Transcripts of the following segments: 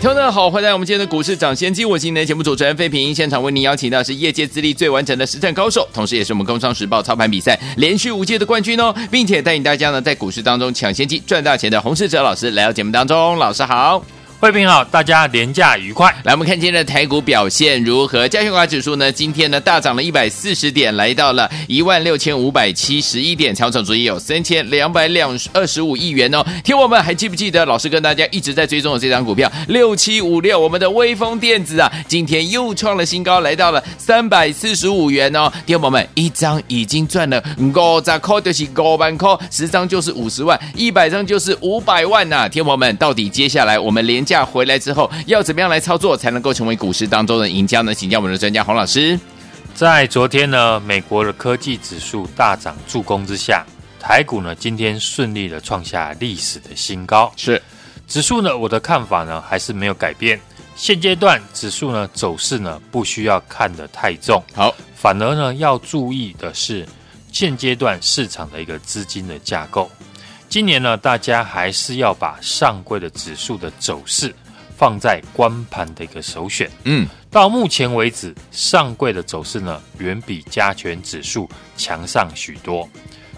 听众们好，欢迎来到我们今天的股市抢先机。我是今天的节目主持人费平，现场为您邀请到是业界资历最完整的实战高手，同时也是我们《工商时报》操盘比赛连续五届的冠军哦，并且带领大家呢在股市当中抢先机赚大钱的洪世哲老师来到节目当中。老师好。慧平好，大家连假愉快。来，我们看今天的台股表现如何？加权指数呢？今天呢大涨了一百四十点，来到了一万六千五百七十一点，成交总值有三千两百两二十五亿元哦。听我们还记不记得老师跟大家一直在追踪的这张股票六七五六，我们的威风电子啊，今天又创了新高，来到了三百四十五元哦。听我们一张已经赚了五十块，就是五万块，十张就是五十万，一百张就是五百万呐、啊。听我们到底接下来我们连假回来之后，要怎么样来操作才能够成为股市当中的赢家呢？请教我们的专家洪老师。在昨天呢，美国的科技指数大涨助攻之下，台股呢今天顺利的创下历史的新高。是指数呢，我的看法呢还是没有改变。现阶段指数呢走势呢不需要看得太重，好，反而呢要注意的是现阶段市场的一个资金的架构。今年呢，大家还是要把上柜的指数的走势。放在观盘的一个首选。嗯，到目前为止，上柜的走势呢，远比加权指数强上许多。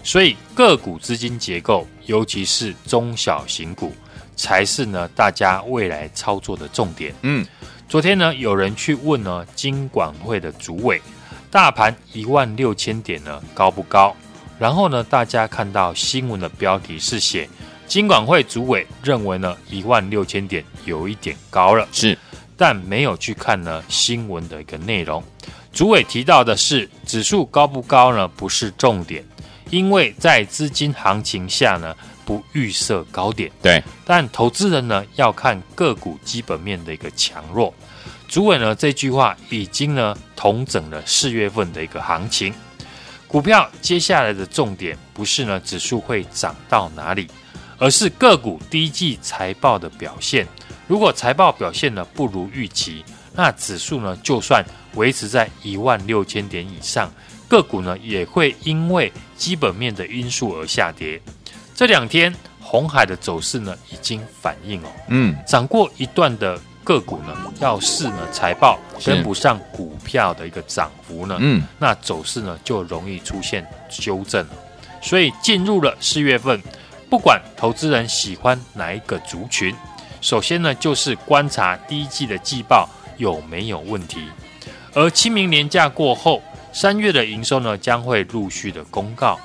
所以个股资金结构，尤其是中小型股，才是呢大家未来操作的重点。嗯，昨天呢，有人去问呢，金管会的主委，大盘一万六千点呢高不高？然后呢，大家看到新闻的标题是写。金管会主委认为呢，一万六千点有一点高了，是，但没有去看呢新闻的一个内容。主委提到的是指数高不高呢？不是重点，因为在资金行情下呢，不预设高点。对，但投资人呢要看个股基本面的一个强弱。主委呢这句话已经呢同整了四月份的一个行情。股票接下来的重点不是呢指数会涨到哪里。而是个股第一季财报的表现，如果财报表现呢不如预期，那指数呢就算维持在一万六千点以上，个股呢也会因为基本面的因素而下跌。这两天红海的走势呢已经反映哦，嗯，涨过一段的个股呢，要是呢财报跟不上股票的一个涨幅呢，嗯，那走势呢就容易出现修正了。所以进入了四月份。不管投资人喜欢哪一个族群，首先呢就是观察第一季的季报有没有问题。而清明年假过后，三月的营收呢将会陆续的公告，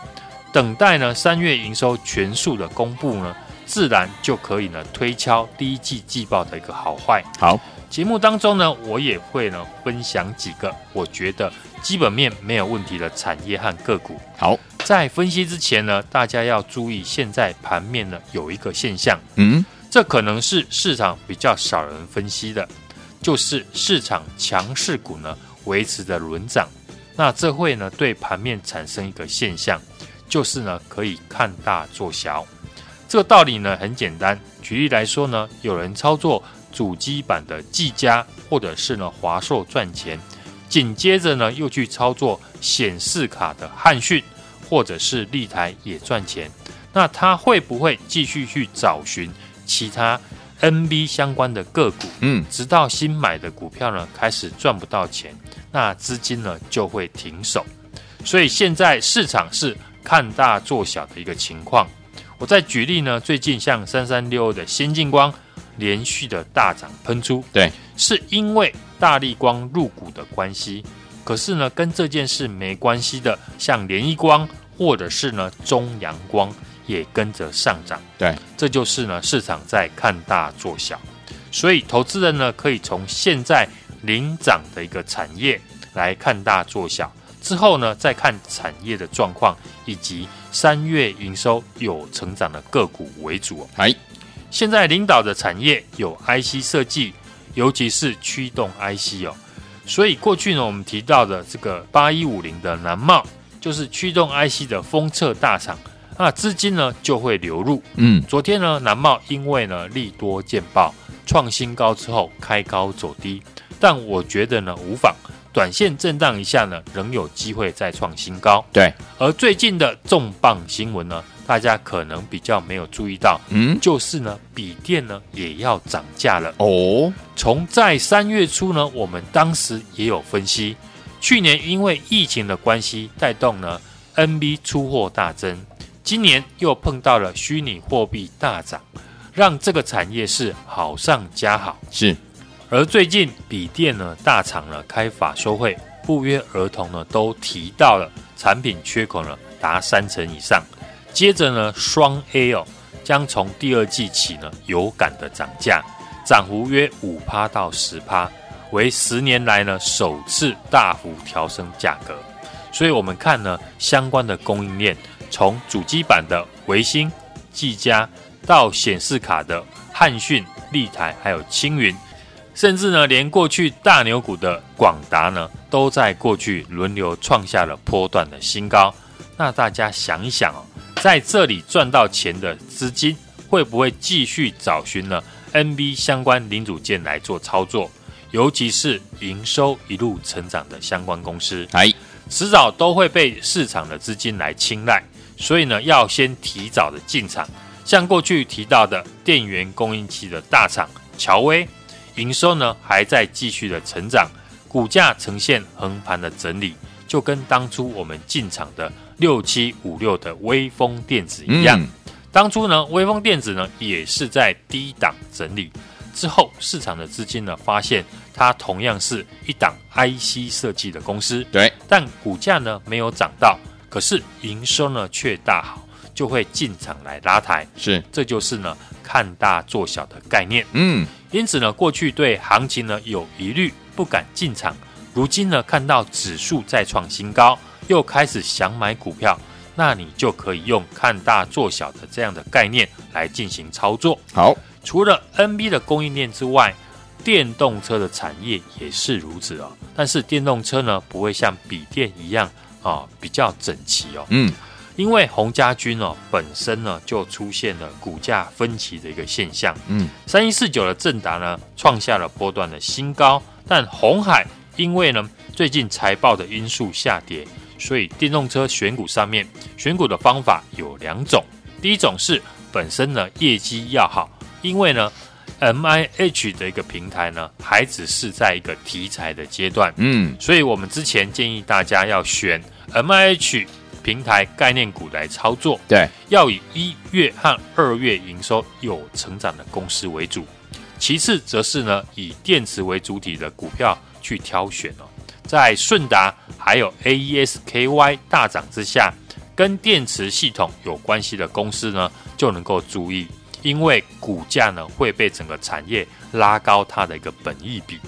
等待呢三月营收全数的公布呢，自然就可以呢推敲第一季季报的一个好坏。好，节目当中呢我也会呢分享几个我觉得基本面没有问题的产业和个股。好。在分析之前呢，大家要注意，现在盘面呢有一个现象，嗯，这可能是市场比较少人分析的，就是市场强势股呢维持着轮涨，那这会呢对盘面产生一个现象，就是呢可以看大做小。这个道理呢很简单，举例来说呢，有人操作主机版的技嘉，或者是呢华硕赚钱，紧接着呢又去操作显示卡的汉讯。或者是立台也赚钱，那他会不会继续去找寻其他 NB 相关的个股？嗯，直到新买的股票呢开始赚不到钱，那资金呢就会停手。所以现在市场是看大做小的一个情况。我再举例呢，最近像三三六二的先进光连续的大涨喷出，对，是因为大力光入股的关系。可是呢，跟这件事没关系的，像联一光或者是呢中阳光也跟着上涨。对，这就是呢市场在看大做小，所以投资人呢可以从现在领涨的一个产业来看大做小，之后呢再看产业的状况以及三月营收有成长的个股为主。哎，现在领导的产业有 IC 设计，尤其是驱动 IC 哦。所以过去呢，我们提到的这个八一五零的南茂，就是驱动 IC 的封测大厂，那资金呢就会流入。嗯，昨天呢，南茂因为呢利多见报创新高之后开高走低，但我觉得呢无妨，短线震荡一下呢，仍有机会再创新高。对，而最近的重磅新闻呢，大家可能比较没有注意到，嗯，就是呢笔电呢也要涨价了。哦，从在三月初呢，我们当时也有分析，去年因为疫情的关系带动呢 NB 出货大增，今年又碰到了虚拟货币大涨。让这个产业是好上加好，是。而最近笔电呢，大厂呢开法说会，不约而同呢都提到了产品缺口呢达三成以上。接着呢，双 A 哦将从第二季起呢有感的涨价，涨幅约五趴到十趴，为十年来呢首次大幅调升价格。所以我们看呢相关的供应链，从主机板的维星、技嘉。到显示卡的汉讯、立台，还有青云，甚至呢，连过去大牛股的广达呢，都在过去轮流创下了波段的新高。那大家想一想哦，在这里赚到钱的资金，会不会继续找寻呢？NB 相关零组件来做操作，尤其是营收一路成长的相关公司，哎，迟早都会被市场的资金来青睐，所以呢，要先提早的进场。像过去提到的电源供应器的大厂乔威，营收呢还在继续的成长，股价呈现横盘的整理，就跟当初我们进场的六七五六的微风电子一样。嗯、当初呢，微风电子呢也是在低档整理之后，市场的资金呢发现它同样是一档 IC 设计的公司，对，但股价呢没有涨到，可是营收呢却大好。就会进场来拉抬，是，这就是呢看大做小的概念。嗯，因此呢，过去对行情呢有疑虑，不敢进场。如今呢，看到指数再创新高，又开始想买股票，那你就可以用看大做小的这样的概念来进行操作。好，除了 NB 的供应链之外，电动车的产业也是如此哦。但是电动车呢，不会像笔电一样啊、哦，比较整齐哦。嗯。因为鸿家军哦本身呢就出现了股价分歧的一个现象，嗯，三一四九的正达呢创下了波段的新高，但红海因为呢最近财报的因素下跌，所以电动车选股上面选股的方法有两种，第一种是本身呢业绩要好，因为呢 M I H 的一个平台呢还只是在一个题材的阶段，嗯，所以我们之前建议大家要选 M I H。平台概念股来操作，对，要以一月和二月营收有成长的公司为主。其次，则是呢以电池为主体的股票去挑选哦。在顺达还有 AES-KY 大涨之下，跟电池系统有关系的公司呢，就能够注意，因为股价呢会被整个产业拉高它的一个本益比。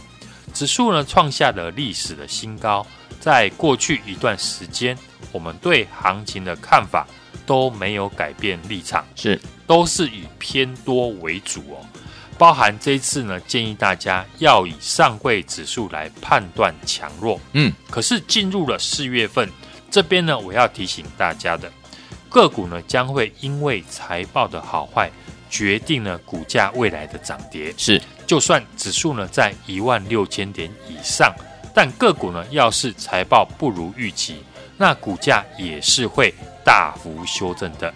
指数呢创下了历史的新高，在过去一段时间。我们对行情的看法都没有改变立场，是都是以偏多为主哦。包含这一次呢，建议大家要以上柜指数来判断强弱。嗯，可是进入了四月份，这边呢，我要提醒大家的个股呢，将会因为财报的好坏，决定了股价未来的涨跌。是，就算指数呢在一万六千点以上，但个股呢要是财报不如预期。那股价也是会大幅修正的，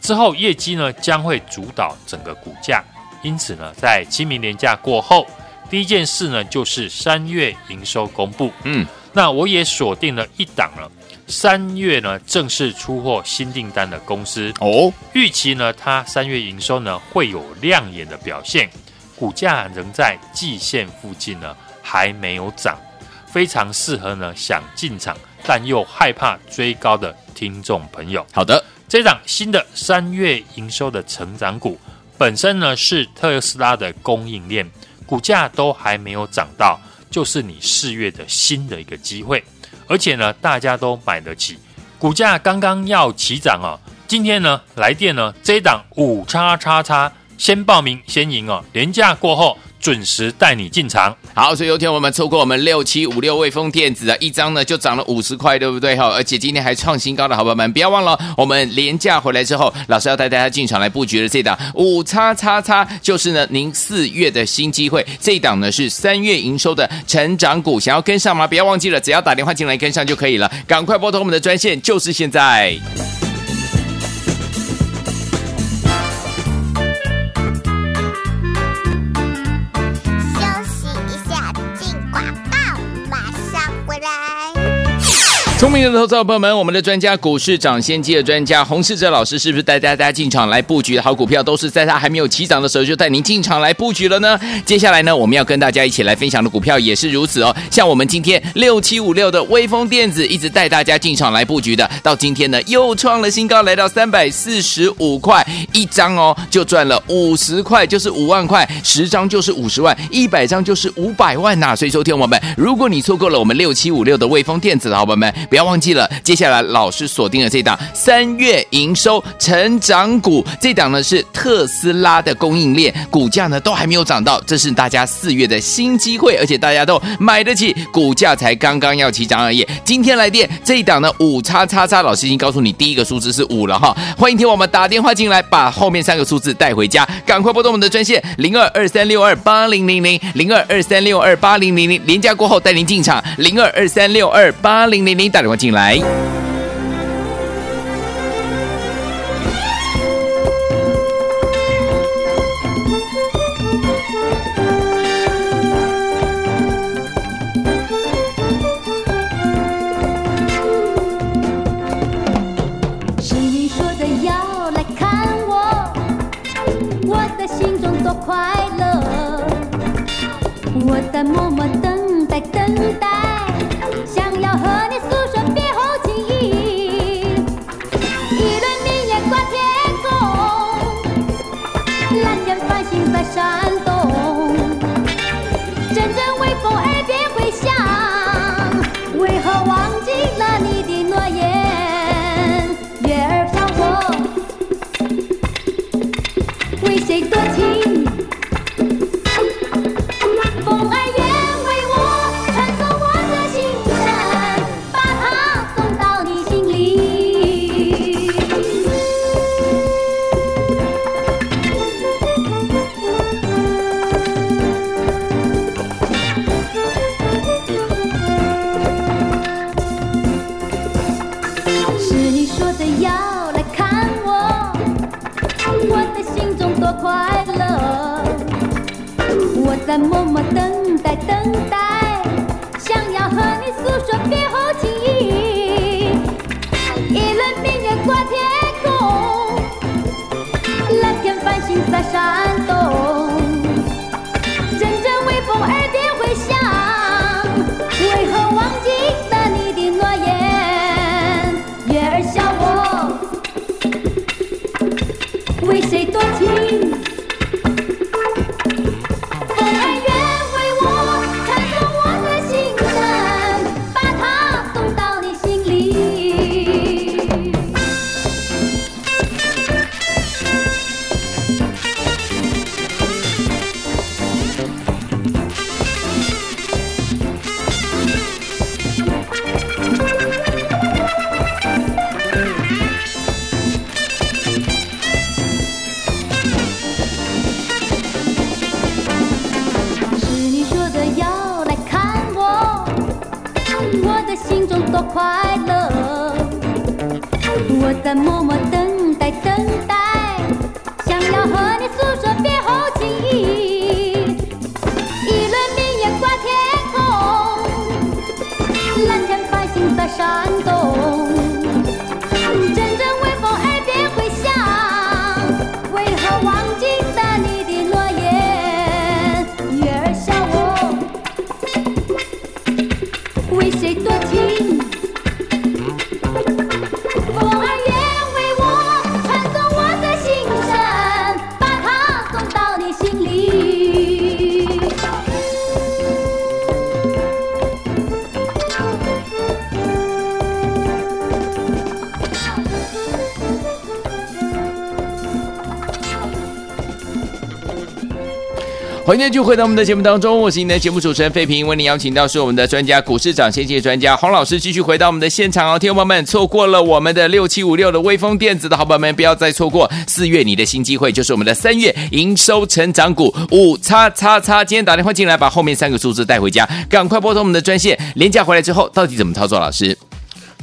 之后业绩呢将会主导整个股价，因此呢，在清明年假过后，第一件事呢就是三月营收公布。嗯，那我也锁定了一档了，三月呢正式出货新订单的公司哦，预期呢它三月营收呢会有亮眼的表现，股价仍在季线附近呢还没有涨，非常适合呢想进场。但又害怕追高的听众朋友，好的，这档新的三月营收的成长股，本身呢是特斯拉的供应链，股价都还没有涨到，就是你四月的新的一个机会，而且呢大家都买得起，股价刚刚要起涨哦，今天呢来电呢这档五叉叉叉，先报名先赢哦，连假过后准时带你进场。好，所以有天我们错过我们六七五六微风电子啊，一张呢就涨了五十块，对不对？哈，而且今天还创新高的好朋友们，不要忘了，我们连假回来之后，老师要带大家进场来布局的这档五叉叉叉，就是呢您四月的新机会。这档呢是三月营收的成长股，想要跟上吗？不要忘记了，只要打电话进来跟上就可以了。赶快拨通我们的专线，就是现在。聪明的投资者朋友们，我们的专家股市涨先机的专家洪世哲老师，是不是带大家进场来布局的好股票，都是在他还没有起涨的时候就带您进场来布局了呢？接下来呢，我们要跟大家一起来分享的股票也是如此哦。像我们今天六七五六的威风电子，一直带大家进场来布局的，到今天呢又创了新高，来到三百四十五块一张哦，就赚了五十块，就是五万块，十张就是五十万，一百张就是五百万呐、所以，说，听我们，如果你错过了我们六七五六的威风电子的好朋友们。不要忘记了，接下来老师锁定了这档三月营收成长股，这档呢是特斯拉的供应链，股价呢都还没有涨到，这是大家四月的新机会，而且大家都买得起，股价才刚刚要起涨而已。今天来电这一档呢五叉叉叉，老师已经告诉你第一个数字是五了哈，欢迎听我们打电话进来，把后面三个数字带回家，赶快拨动我们的专线零二二三六二八零零零零二二三六二八零零零，连假过后带您进场零二二三六二八零零零。打电话进来。为谁多情？欢迎继续回到我们的节目当中，我是您的节目主持人费平，为您邀请到是我们的专家股市长先机专家洪老师，继续回到我们的现场哦。听众朋友们，错过了我们的六七五六的威风电子的好朋友们，不要再错过四月你的新机会，就是我们的三月营收成长股五叉叉叉。今天打电话进来，把后面三个数字带回家，赶快拨通我们的专线。连假回来之后，到底怎么操作？老师，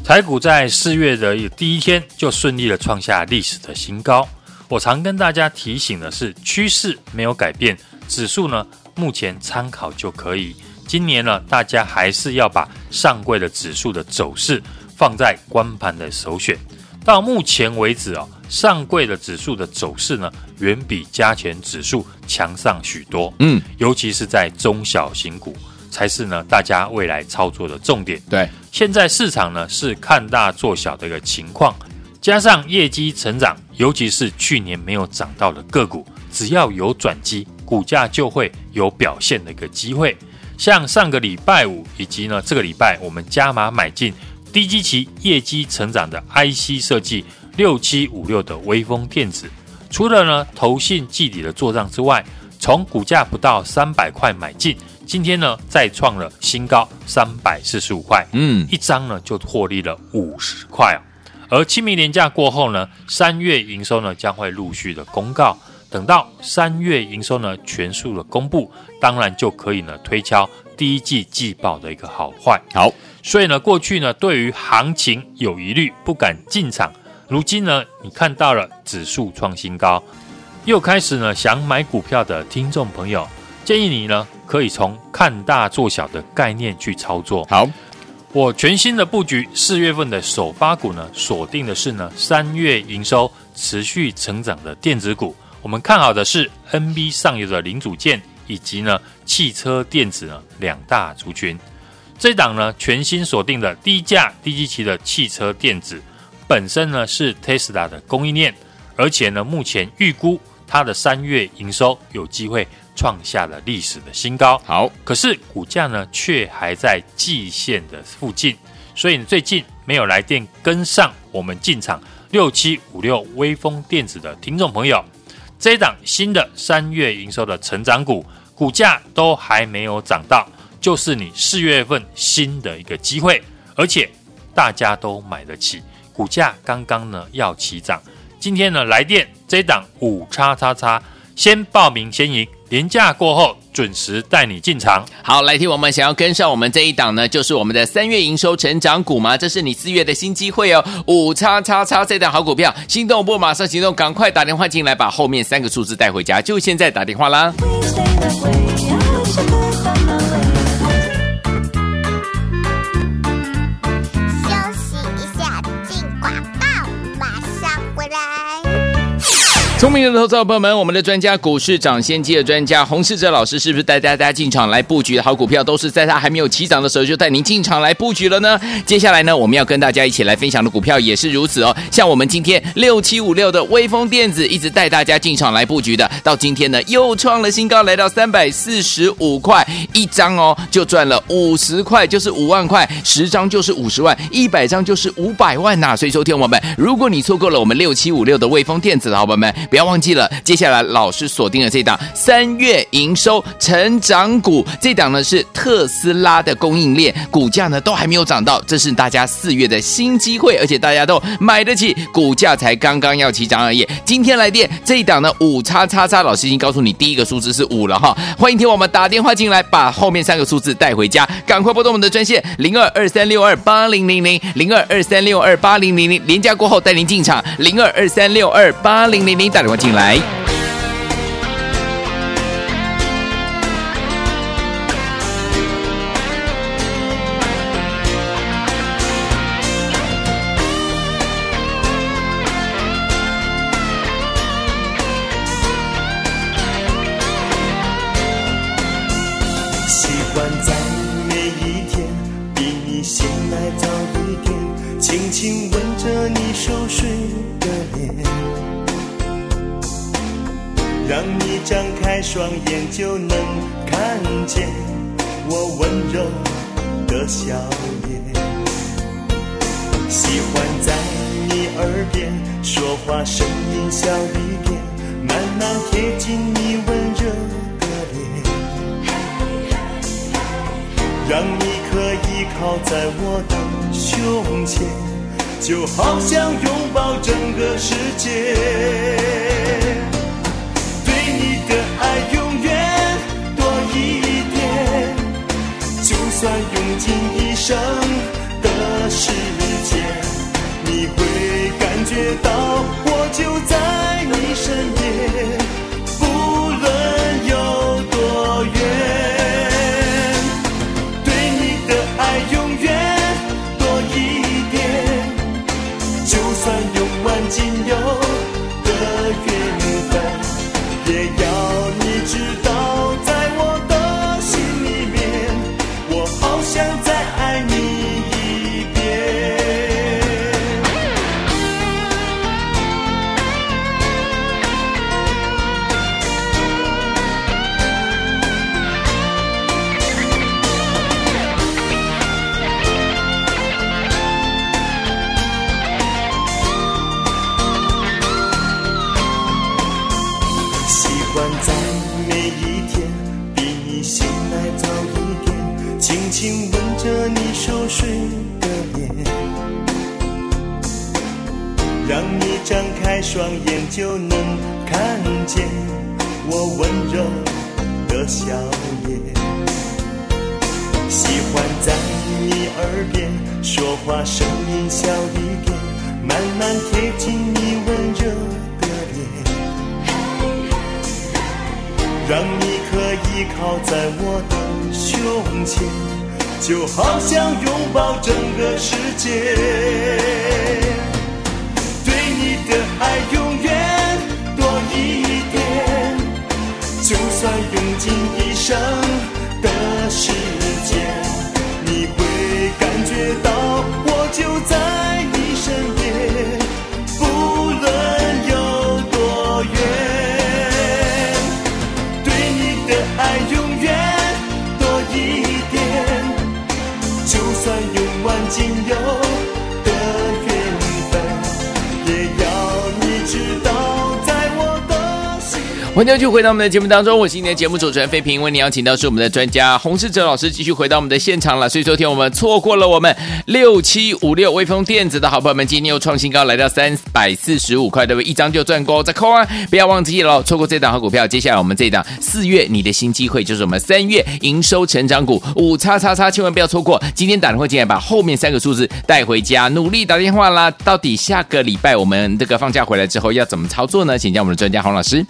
台股在四月的第一天就顺利的创下历史的新高。我常跟大家提醒的是，趋势没有改变。指数呢，目前参考就可以。今年呢，大家还是要把上柜的指数的走势放在观盘的首选。到目前为止哦，上柜的指数的走势呢，远比加权指数强上许多。嗯，尤其是在中小型股，才是呢大家未来操作的重点。对，现在市场呢是看大做小的一个情况，加上业绩成长，尤其是去年没有涨到的个股，只要有转机。股价就会有表现的一个机会，像上个礼拜五以及呢这个礼拜，我们加码买进低基期业绩成长的 IC 设计六七五六的微风电子，除了呢投信季底的做账之外，从股价不到三百块买进，今天呢再创了新高三百四十五块，嗯，一张呢就获利了五十块啊。而清明年假过后呢，三月营收呢将会陆续的公告。等到三月营收呢全数的公布，当然就可以呢推敲第一季季报的一个好坏。好，所以呢过去呢对于行情有疑虑不敢进场，如今呢你看到了指数创新高，又开始呢想买股票的听众朋友，建议你呢可以从看大做小的概念去操作。好，我全新的布局四月份的首发股呢锁定的是呢三月营收持续成长的电子股。我们看好的是 NB 上游的零组件，以及呢汽车电子呢两大族群。这档呢全新锁定的低价低基期的汽车电子，本身呢是 Tesla 的供应链，而且呢目前预估它的三月营收有机会创下了历史的新高。好，可是股价呢却还在季线的附近，所以最近没有来电跟上我们进场六七五六微风电子的听众朋友。这一档新的三月营收的成长股，股价都还没有涨到，就是你四月份新的一个机会，而且大家都买得起，股价刚刚呢要起涨，今天呢来电这一档五叉叉叉，先报名先赢，连假过后。准时带你进场。好，来听我们想要跟上我们这一档呢，就是我们的三月营收成长股吗？这是你四月的新机会哦，五叉叉叉这档好股票，心动不马上行动，赶快打电话进来，把后面三个数字带回家，就现在打电话啦。聪明的投资者朋友们，我们的专家股市涨先机的专家洪世哲老师，是不是带大家进场来布局的好股票，都是在他还没有起涨的时候就带您进场来布局了呢？接下来呢，我们要跟大家一起来分享的股票也是如此哦。像我们今天六七五六的威锋电子，一直带大家进场来布局的，到今天呢又创了新高，来到三百四十五块一张哦，就赚了五十块，就是五万块，十张就是五十万，一百张就是五百万呐、所以说，听我们，如果你错过了我们六七五六的威锋电子的好朋友们。不要忘记了，接下来老师锁定了这档三月营收成长股，这档呢是特斯拉的供应链，股价呢都还没有涨到，这是大家四月的新机会，而且大家都买得起，股价才刚刚要起涨而已。今天来电这一档呢五叉叉叉，老师已经告诉你第一个数字是五了哈，欢迎听我们打电话进来，把后面三个数字带回家，赶快拨动我们的专线零二二三六二八零零零零二二三六二八零零零，连假过后带您进场零二二三六二八零零零。带了我进来。你张开双眼就能看见我温柔的笑脸，喜欢在你耳边说话，声音小一点，慢慢贴近你温热的脸，让你可以靠在我的胸前，就好像拥抱整个世界。用尽一生的时间，你会感觉到我就在你身边，在我的胸前，就好像拥抱整个世界。对你的爱永远多一点，就算用尽一生的时间，你会感觉到我就在欢迎继续回到我们的节目当中，我是今天的节目主持人费平。为你邀请到是我们的专家洪世哲老师，继续回到我们的现场了。所以昨天我们错过了我们六七五六微风电子的好朋友们，今天又创新高，来到三百四十五块，对不对？一张就赚够，再扣啊！不要忘记了，错过这档好股票，接下来我们这档四月你的新机会就是我们三月营收成长股五叉叉叉，千万不要错过。今天打电话进来，把后面三个数字带回家，努力打电话啦。到底下个礼拜我们这个放假回来之后要怎么操作呢？请教我们的专家洪老师。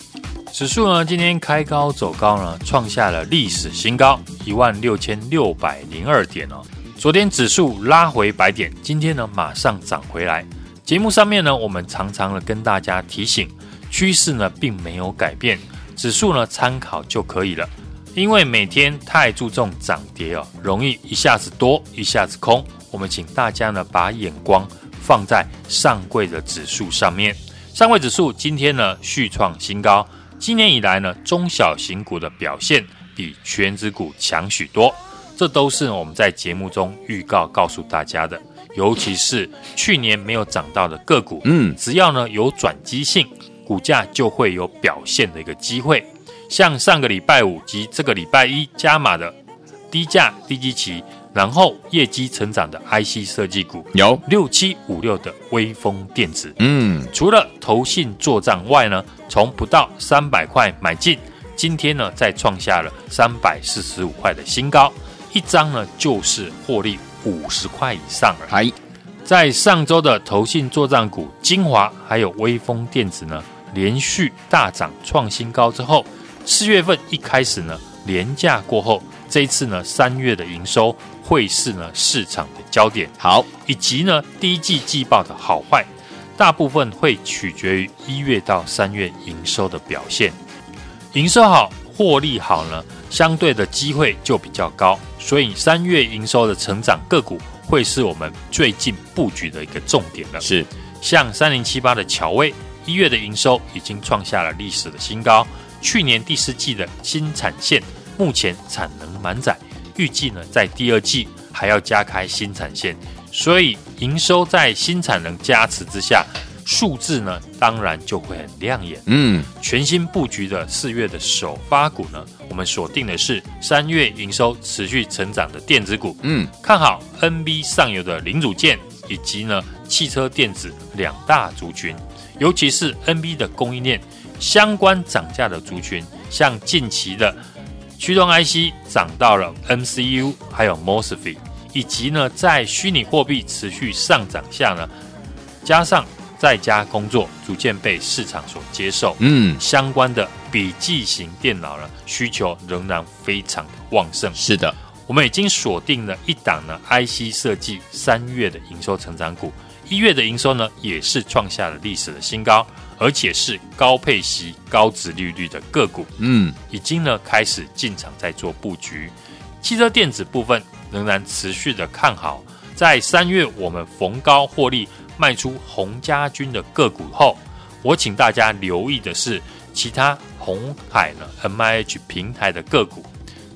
指数呢，今天开高走高呢，创下了历史新高一万六千六百零二点哦。昨天指数拉回百点，今天呢马上涨回来。节目上面呢，我们常常的跟大家提醒，趋势呢并没有改变，指数呢参考就可以了。因为每天太注重涨跌哦，容易一下子多一下子空。我们请大家呢把眼光放在上柜的指数上面，上柜指数今天呢续创新高。今年以来呢，中小型股的表现比全指股强许多，这都是我们在节目中预告告诉大家的。尤其是去年没有涨到的个股，嗯，只要呢有转机性，股价就会有表现的一个机会。像上个礼拜五及这个礼拜一加码的低价低基期。然后业绩成长的 IC 设计股有六七五六的微风电子，嗯，除了投信做账外呢，从不到三百块买进，今天呢再创下了三百四十五块的新高，一张呢就是获利五十块以上了。还在上周的投信做账股精华还有微风电子呢，连续大涨创新高之后，四月份一开始呢，连价过后，这一次呢三月的营收。会是呢市场的焦点，好，以及呢第一季季报的好坏，大部分会取决于一月到三月营收的表现。营收好，获利好呢，相对的机会就比较高，所以三月营收的成长个股会是我们最近布局的一个重点了。是，像三零七八的乔威，一月的营收已经创下了历史的新高，去年第四季的新产线目前产能满载。预计呢，在第二季还要加开新产线，所以营收在新产能加持之下，数字呢当然就会很亮眼。嗯，全新布局的四月的首发股呢，我们锁定的是三月营收持续成长的电子股。嗯，看好 NB 上游的零组件以及呢汽车电子两大族群，尤其是 NB 的供应链相关涨价的族群，像近期的驱动 IC 涨到了 MCU，还有 MOSFET，以及呢在虚拟货币持续上涨下呢，加上在家工作逐渐被市场所接受，嗯，相关的笔记型电脑呢需求仍然非常的旺盛。是的，我们已经锁定了一档呢 IC 设计三月的营收成长股，一月的营收呢也是创下了历史的新高，而且是高配息、高值利率的个股，嗯，已经呢开始进场在做布局。汽车电子部分仍然持续的看好，在三月我们逢高获利卖出鸿家军的个股后，我请大家留意的是其他红海呢 MIH 平台的个股。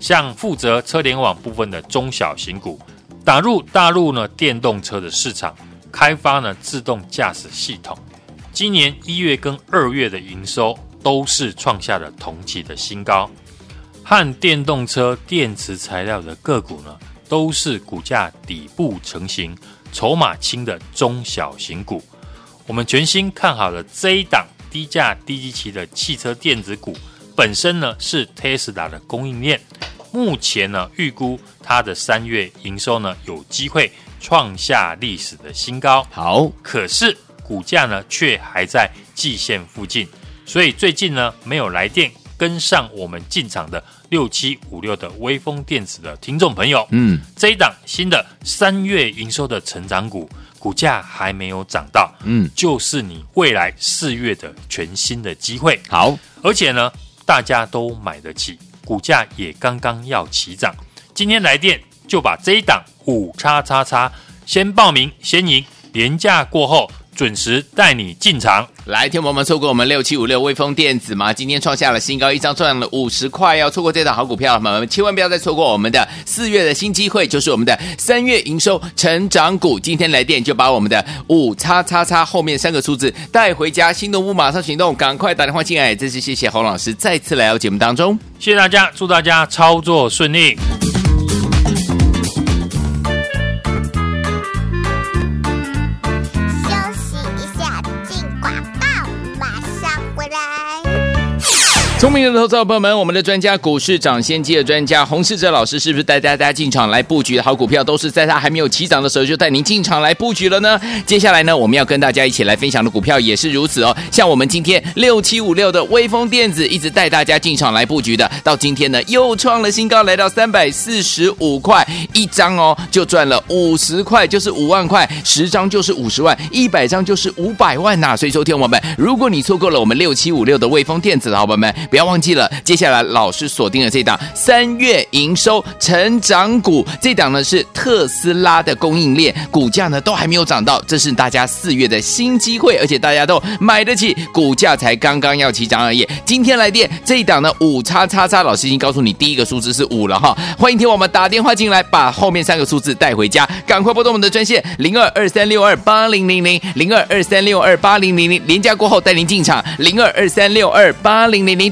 像负责车联网部分的中小型股，打入大陆呢电动车的市场，开发呢自动驾驶系统。今年一月跟二月的营收都是创下了同期的新高。和电动车电池材料的个股呢，都是股价底部成型、筹码轻的中小型股。我们全新看好了这一档低价低基期的汽车电子股，本身呢是 Tesla 的供应链。目前呢，预估它的三月营收呢有机会创下历史的新高。好，可是股价呢却还在季线附近，所以最近呢没有来电跟上我们进场的六七五六的威风电子的听众朋友，嗯，这一档新的三月营收的成长股，股价还没有涨到，嗯，就是你未来四月的全新的机会。好，而且呢，大家都买得起。股价也刚刚要起涨，今天来电就把这一档五叉叉叉先报名先赢，廉价过后准时带你进场。来，天魔们错过我们六七五六威风电子吗？今天创下了新高，一张赚了五十块，要错过这档好股票，朋友们千万不要再错过我们的四月的新机会，就是我们的三月营收成长股。今天来电就把我们的五叉叉叉后面三个数字带回家，心动不马上行动，赶快打电话进来。这是谢谢洪老师再次来到节目当中，谢谢大家，祝大家操作顺利。聪明的投资者朋友们，我们的专家股市涨先机的专家洪世哲老师，是不是带大家进场来布局的好股票，都是在他还没有起涨的时候就带您进场来布局了呢？接下来呢，我们要跟大家一起来分享的股票也是如此哦。像我们今天六七五六的威锋电子，一直带大家进场来布局的，到今天呢又创了新高，来到三百四十五块一张哦，就赚了五十块，就是五万块，十张就是五十万，一百张就是五百万呐、所以，说，听我们，如果你错过了我们六七五六的威锋电子的好朋友们。不要忘记了，接下来老师锁定了这档三月营收成长股，这档呢是特斯拉的供应链，股价呢都还没有涨到，这是大家四月的新机会，而且大家都买得起，股价才刚刚要起涨而已。今天来电这一档呢五叉叉叉，老师已经告诉你第一个数字是五了哈，欢迎听我们打电话进来，把后面三个数字带回家，赶快拨动我们的专线零二二三六二八零零零零二二三六二八零零零，连假过后带您进场零二二三六二八零零零。